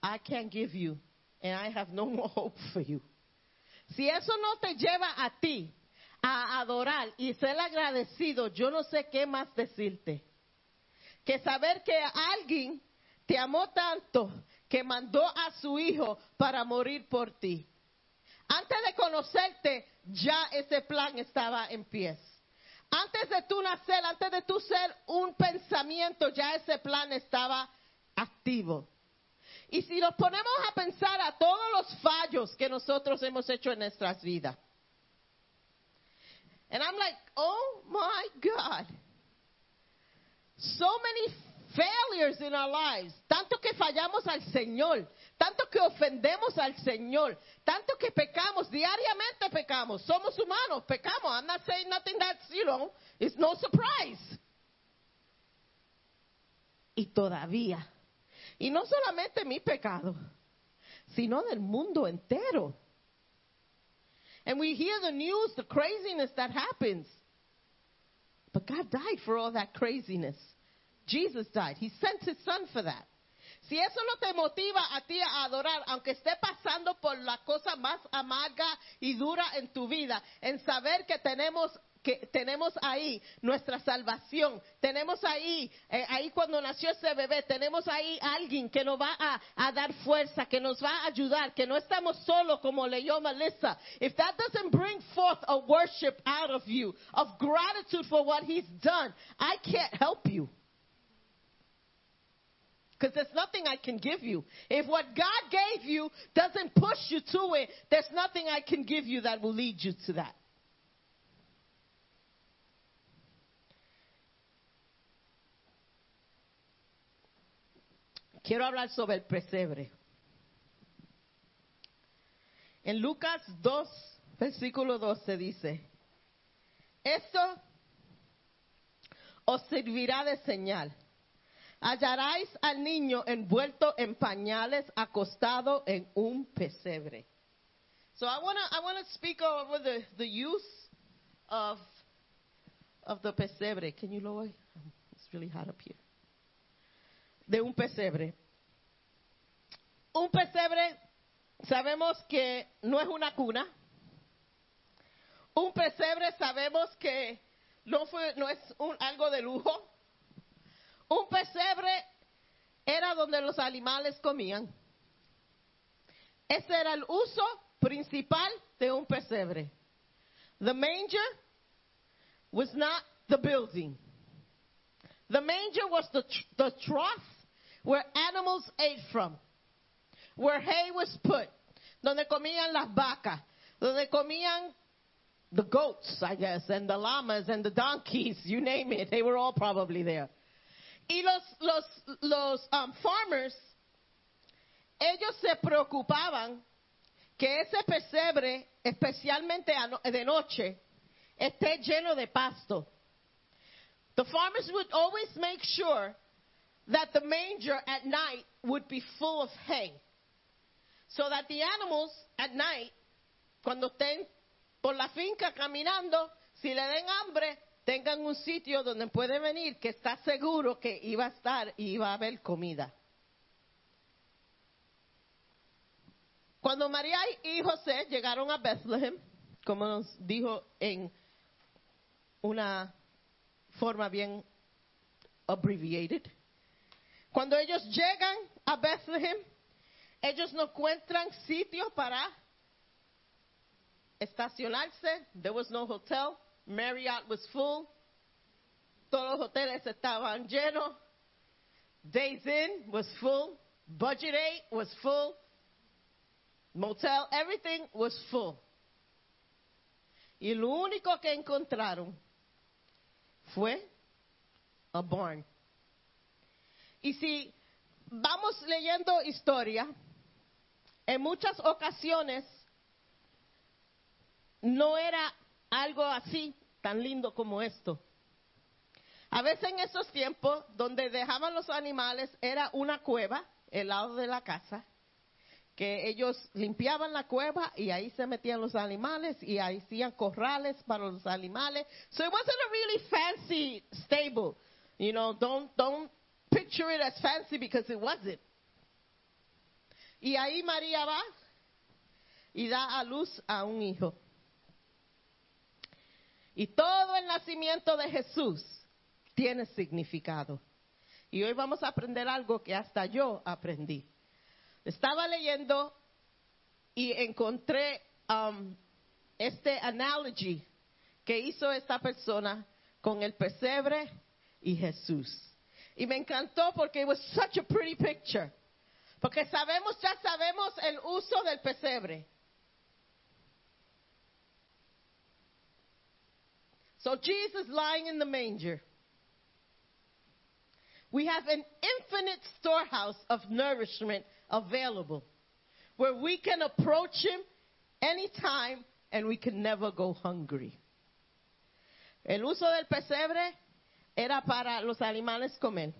I can't give you, and I have no more hope for you. Si eso no te lleva a ti a adorar y ser agradecido, yo no sé qué más decirte. Que saber que alguien te amó tanto que mandó a su hijo para morir por ti. Antes de conocerte, ya ese plan estaba en pies. Antes de tú nacer, antes de tú ser un pensamiento, ya ese plan estaba activo. Y si nos ponemos a pensar a todos los fallos que nosotros hemos hecho en nuestras vidas. And I'm like, oh my God. So many failures in our lives. Tanto que fallamos al Señor. Tanto que ofendemos al Señor. Tanto que pecamos. Diariamente pecamos. Somos humanos. Pecamos. I'm not saying nothing that's, you know, it's no surprise. Y todavía. Y no solamente mi pecado, sino del mundo entero. And we hear the news, the craziness that happens. But God died for all that craziness. Jesus died. He sent his son for that. Si eso no te motiva a ti a adorar, aunque esté pasando por la cosa más amarga y dura en tu vida, en saber que tenemos que tenemos ahí nuestra salvación, tenemos ahí, eh, ahí cuando nació ese bebé, tenemos ahí alguien que nos va a, a dar fuerza, que nos va a ayudar, que no estamos solos como leyó Melissa. If that doesn't bring forth a worship out of you, of gratitude for what he's done, I can't help you. Because there's nothing I can give you. If what God gave you doesn't push you to it, there's nothing I can give you that will lead you to that. Quiero hablar sobre el pesebre. En Lucas 2, versículo 12 dice, esto os servirá de señal. Hallaráis al niño envuelto en pañales, acostado en un pesebre. So I want to I wanna speak over the, the use of, of the pesebre. Can you lower? It's really hot up here. De un pesebre. Un pesebre, sabemos que no es una cuna. Un pesebre sabemos que no, fue, no es un, algo de lujo. Un pesebre era donde los animales comían. Ese era el uso principal de un pesebre. The manger was not the building. The manger was the, tr- the trough where animals ate from, where hay was put, donde comían las vacas, donde comían the goats, I guess, and the llamas and the donkeys, you name it, they were all probably there. Y los, los, los um, farmers, ellos se preocupaban que ese pesebre, especialmente de noche, esté lleno de pasto. The farmers would always make sure that the manger at night would be full of hay. So that the animals at night, cuando estén por la finca caminando, si le den hambre, tengan un sitio donde puede venir que está seguro que iba a estar y iba a haber comida. Cuando María y José llegaron a Bethlehem, como nos dijo en una forma bien abbreviated, cuando ellos llegan a Bethlehem, ellos no encuentran sitio para estacionarse. There was no hotel. Marriott was full. Todos los hoteles estaban llenos. Days Inn was full. Budget 8 was full. Motel, everything was full. Y lo único que encontraron fue a barn. Y si vamos leyendo historia, en muchas ocasiones no era algo así tan lindo como esto. A veces en esos tiempos, donde dejaban los animales, era una cueva, el lado de la casa, que ellos limpiaban la cueva y ahí se metían los animales y ahí hacían corrales para los animales. So it wasn't a really fancy stable. You know, don't, don't picture it as fancy because it wasn't. Y ahí María va y da a luz a un hijo. Y todo el nacimiento de Jesús tiene significado. Y hoy vamos a aprender algo que hasta yo aprendí. Estaba leyendo y encontré um, este analogy que hizo esta persona con el pesebre y Jesús. Y me encantó porque it was such a pretty picture. Porque sabemos, ya sabemos el uso del pesebre. So Jesus lying in the manger. We have an infinite storehouse of nourishment available where we can approach him anytime and we can never go hungry. El uso del pesebre era para los animales comer.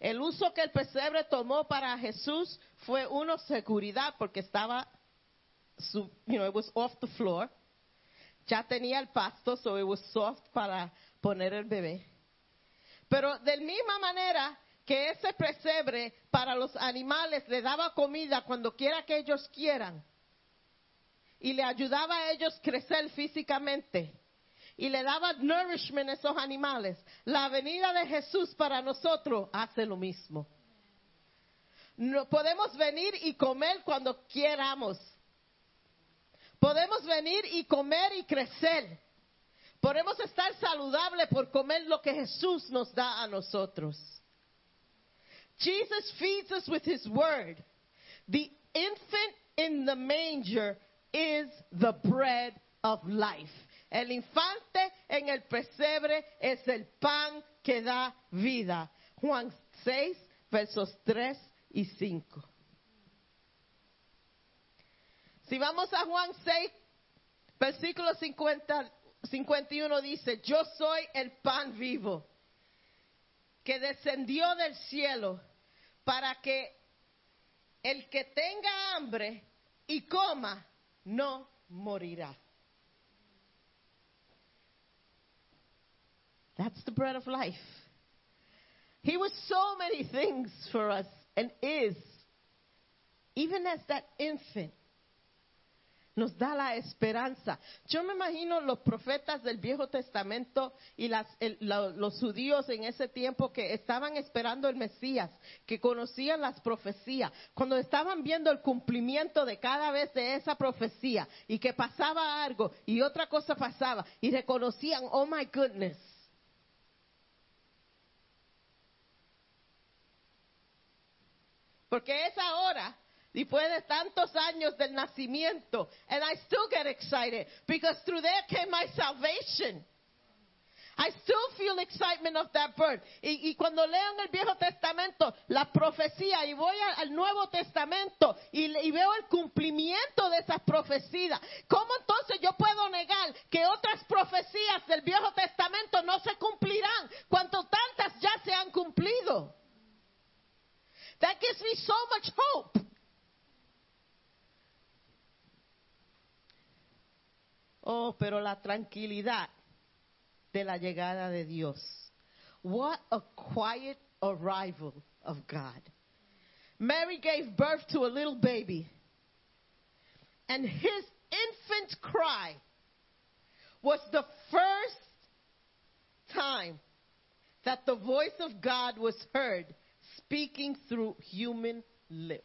El uso que el pesebre tomó para Jesús fue uno seguridad porque estaba, you know, it was off the floor. Ya tenía el pasto, so it was soft para poner el bebé. Pero de misma manera que ese pesebre para los animales le daba comida cuando quiera que ellos quieran y le ayudaba a ellos crecer físicamente y le daba nourishment a esos animales, la venida de Jesús para nosotros hace lo mismo. No, podemos venir y comer cuando queramos. Podemos venir y comer y crecer. Podemos estar saludables por comer lo que Jesús nos da a nosotros. Jesus feeds us with his word. The infant in the manger is the bread of life. El infante en el pesebre es el pan que da vida. Juan 6, versos 3 y 5. Si vamos a Juan 6, versículo 50, 51 dice, yo soy el pan vivo que descendió del cielo para que el que tenga hambre y coma no morirá. That's the bread of life. He was so many things for us and is, even as that infant, nos da la esperanza. Yo me imagino los profetas del Viejo Testamento y las, el- la- los judíos en ese tiempo que estaban esperando el Mesías, que conocían las profecías, cuando estaban viendo el cumplimiento de cada vez de esa profecía y que pasaba algo y otra cosa pasaba y reconocían, oh my goodness. Porque es ahora, después de tantos años del nacimiento, and I still get excited because through there came my salvation. I still feel excitement of that birth. Y, y cuando leo en el Viejo Testamento la profecía y voy al Nuevo Testamento y, y veo el cumplimiento de esas profecías, ¿cómo entonces yo puedo negar que otras profecías del Viejo Testamento no se cumplirán cuando tantas ya se han cumplido? That gives me so much hope. Oh, pero la tranquilidad de la llegada de Dios. What a quiet arrival of God. Mary gave birth to a little baby, and his infant cry was the first time that the voice of God was heard speaking through human lips.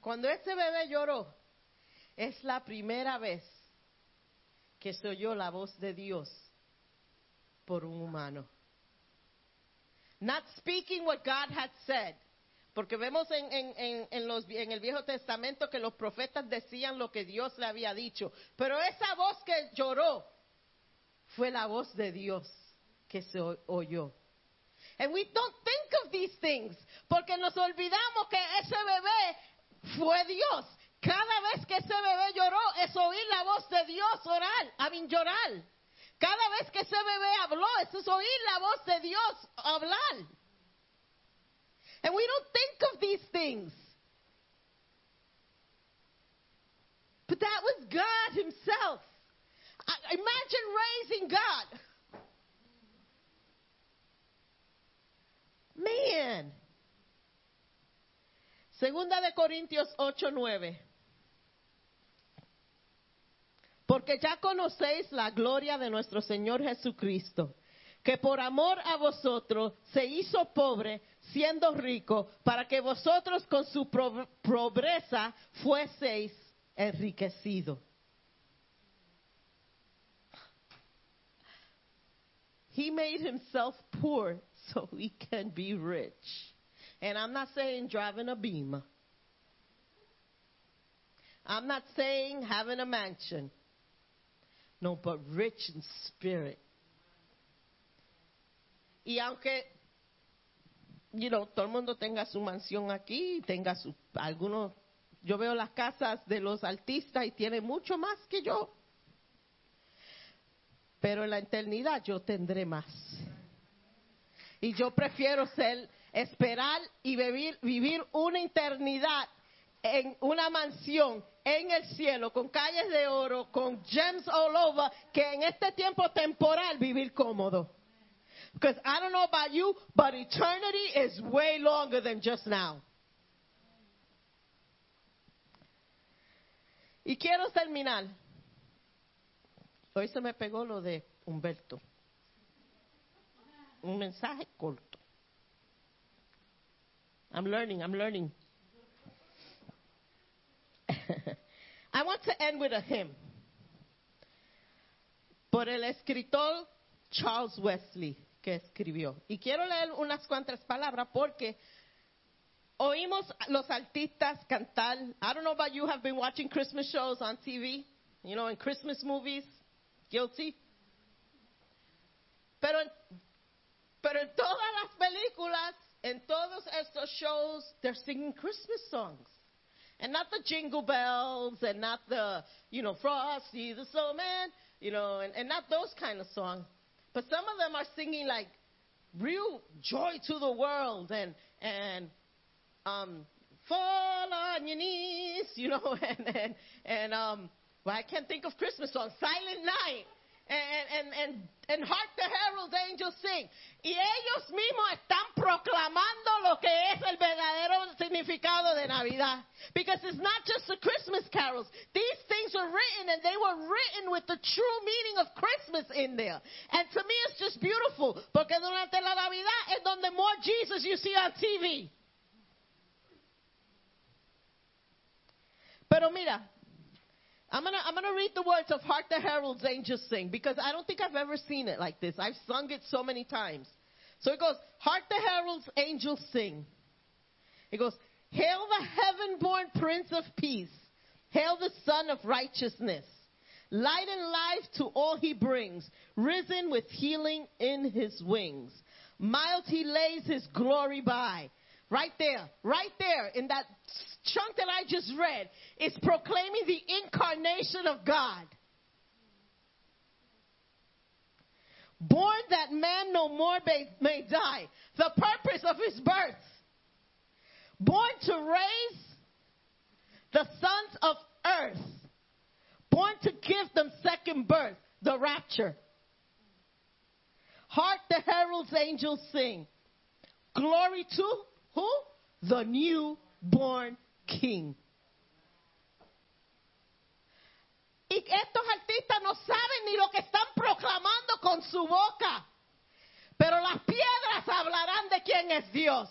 Cuando ese bebé lloró, es la primera vez que se oyó la voz de Dios por un humano. Not speaking what God had said. Porque vemos en, en- el Viejo Testamento que los profetas decían lo que Dios le había dicho. Pero esa voz que lloró fue la voz de Dios que se oyó. And we don't think of these things porque nos olvidamos que ese bebé fue Dios. Cada vez que ese bebé lloró es oír la voz de Dios orar, a mí llorar. Cada vez que ese bebé habló eso es oír la voz de Dios hablar. And we don't think of these things. But that was God Himself. Imagine raising God. Man. Segunda de Corintios 8, 9. Porque ya conocéis la gloria de nuestro Señor Jesucristo, que por amor a vosotros se hizo pobre, siendo rico, para que vosotros con su pobreza fueseis enriquecidos. He made himself poor so he can be rich. And I'm not saying driving a beamer. I'm not saying having a mansion. No, but rich in spirit. Y aunque, you know, todo el mundo tenga su mansión aquí, tenga su, algunos, yo veo las casas de los artistas y tiene mucho más que yo. Pero en la eternidad yo tendré más. Y yo prefiero ser, esperar y vivir, vivir una eternidad en una mansión en el cielo, con calles de oro, con gems all over, que en este tiempo temporal vivir cómodo. Because I don't know about you, but eternity is way longer than just now. Y quiero terminar. Hoy se me pegó lo de Humberto. Un mensaje corto. I'm learning, I'm learning. I want to end with a hymn. Por el escritor Charles Wesley, que escribió. Y quiero leer unas cuantas palabras porque oímos los artistas cantar. I don't know about you, have been watching Christmas shows on TV, you know, in Christmas movies. Guilty. Pero, pero en todas las películas, en todos estos shows, they're singing Christmas songs. And not the jingle bells and not the, you know, Frosty the Snowman, you know, and, and not those kind of songs. But some of them are singing like real joy to the world and, and, um, fall on your knees, you know, and, and, and um, well, I can't think of Christmas songs. Silent Night. And, and, and, and Hark the Herald Angels Sing. Y ellos mismos están proclamando lo que es el verdadero significado de Navidad. Because it's not just the Christmas carols. These things were written and they were written with the true meaning of Christmas in there. And to me it's just beautiful. Porque durante la Navidad es donde more Jesus you see on TV. Pero mira, I'm gonna I'm gonna read the words of Hark the Herald's Angels Sing because I don't think I've ever seen it like this. I've sung it so many times. So it goes, Hark the Herald's Angels Sing. It goes, Hail the heaven born Prince of Peace. Hail the Son of Righteousness. Light and life to all he brings, risen with healing in his wings. Mild he lays his glory by. Right there, right there in that chunk that I just read, is proclaiming the incarnation of God. Born that man no more may, may die. The purpose of his birth. Born to raise the sons of earth. Born to give them second birth, the rapture. Hark the herald's angels sing. Glory to who? The newborn king. Y estos artistas no saben ni lo que están proclamando con su boca. Pero las piedras hablarán de quién es Dios.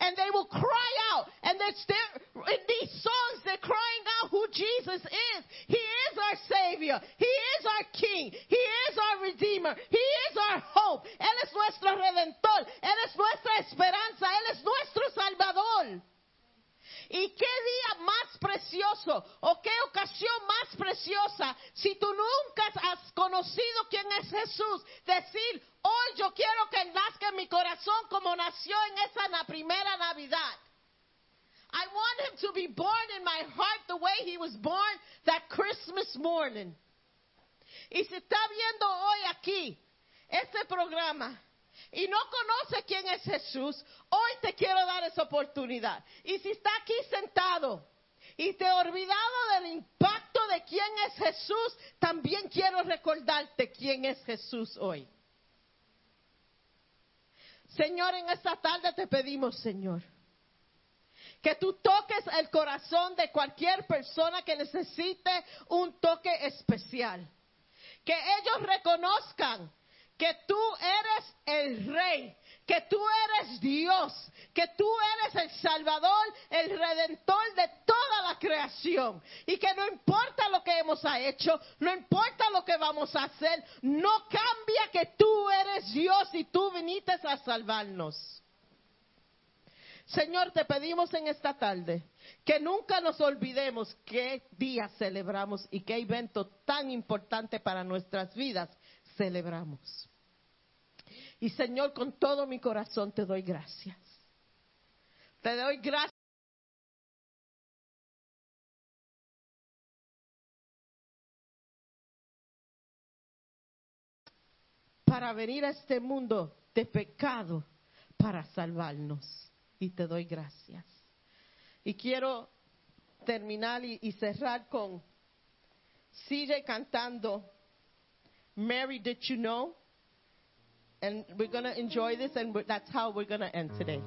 And they will cry out. And they're, they're, in these songs, they're crying out who Jesus is. He is our Savior. He is our King. He is our Redeemer. He is our hope. Él es nuestro Redentor. Él es nuestra esperanza. Él es nuestro Salvador. ¿Y qué día más precioso o qué ocasión más preciosa si tú nunca has conocido quién es Jesús? Decir, hoy yo quiero que nazca en mi corazón como nació en esa primera Navidad. I want Him to be born in my heart the way He was born that Christmas morning. Y si está viendo hoy aquí este programa y no conoce quién es Jesús, hoy te quiero dar esa oportunidad. Y si está aquí sentado y te he olvidado del impacto de quién es Jesús, también quiero recordarte quién es Jesús hoy. Señor, en esta tarde te pedimos, Señor, que tú toques el corazón de cualquier persona que necesite un toque especial. Que ellos reconozcan que tú eres el rey, que tú eres Dios, que tú eres el Salvador, el Redentor de toda la creación. Y que no importa lo que hemos hecho, no importa lo que vamos a hacer, no cambia que tú eres Dios y tú viniste a salvarnos. Señor, te pedimos en esta tarde que nunca nos olvidemos qué día celebramos y qué evento tan importante para nuestras vidas celebramos. Y Señor, con todo mi corazón te doy gracias. Te doy gracias. para venir a este mundo de pecado para salvarnos. Y te doy gracias. Y quiero terminar y, cerrar con, sigue cantando, Mary, did you know? And we're going to enjoy this, and that's how we're going to end today.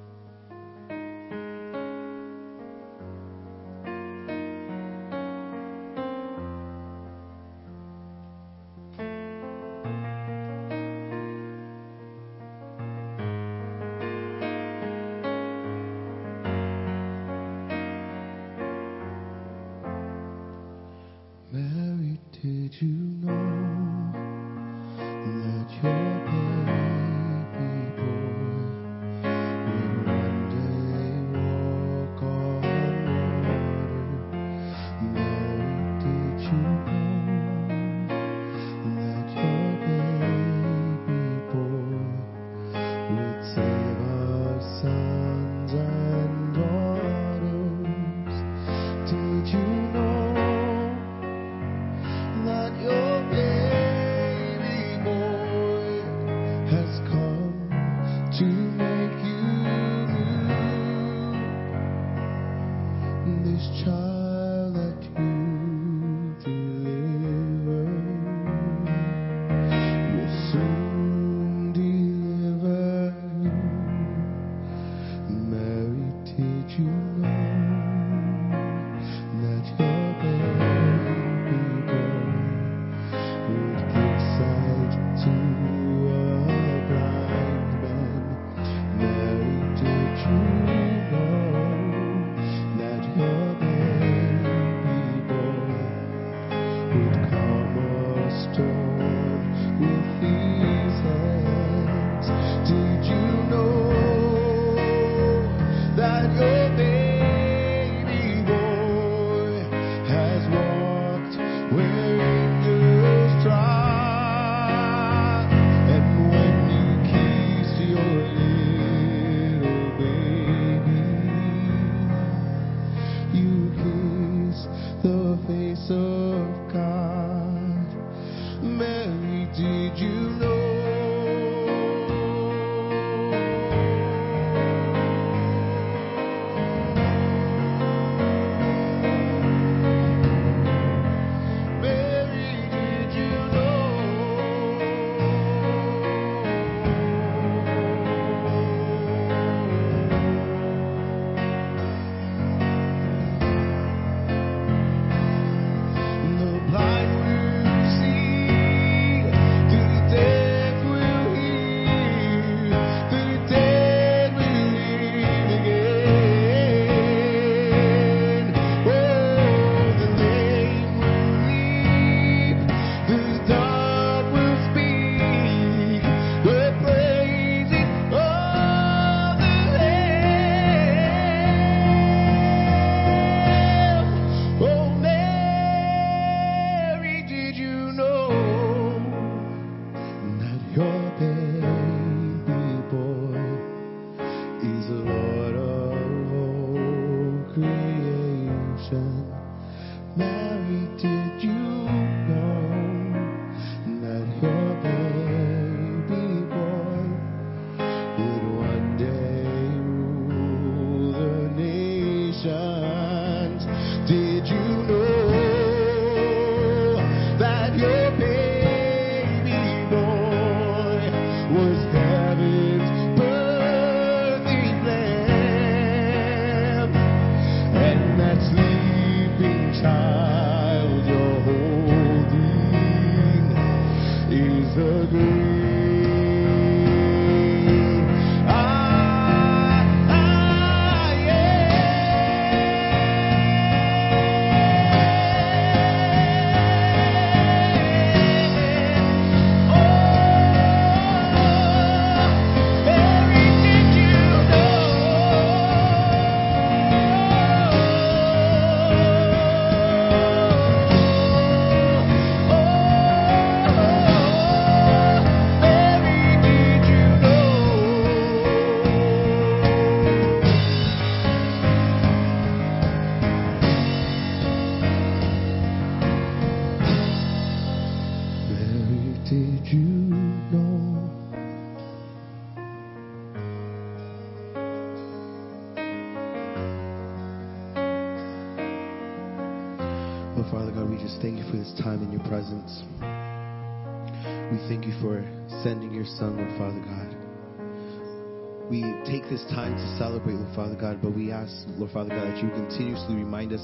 Father God, but we ask, Lord Father God, that you continuously remind us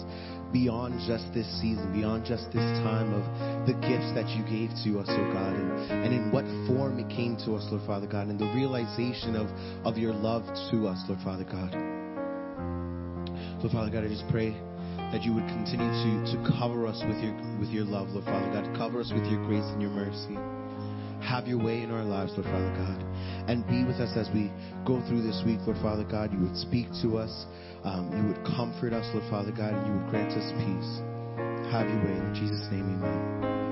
beyond just this season, beyond just this time of the gifts that you gave to us, oh God, and, and in what form it came to us, Lord Father God, and the realization of, of your love to us, Lord Father God. Lord Father God, I just pray that you would continue to, to cover us with your with your love, Lord Father God. Cover us with your grace and your mercy. Have your way in our lives, Lord Father God. And be with us as we go through this week, Lord Father God. You would speak to us. Um, you would comfort us, Lord Father God, and you would grant us peace. Have your way. In Jesus' name, amen.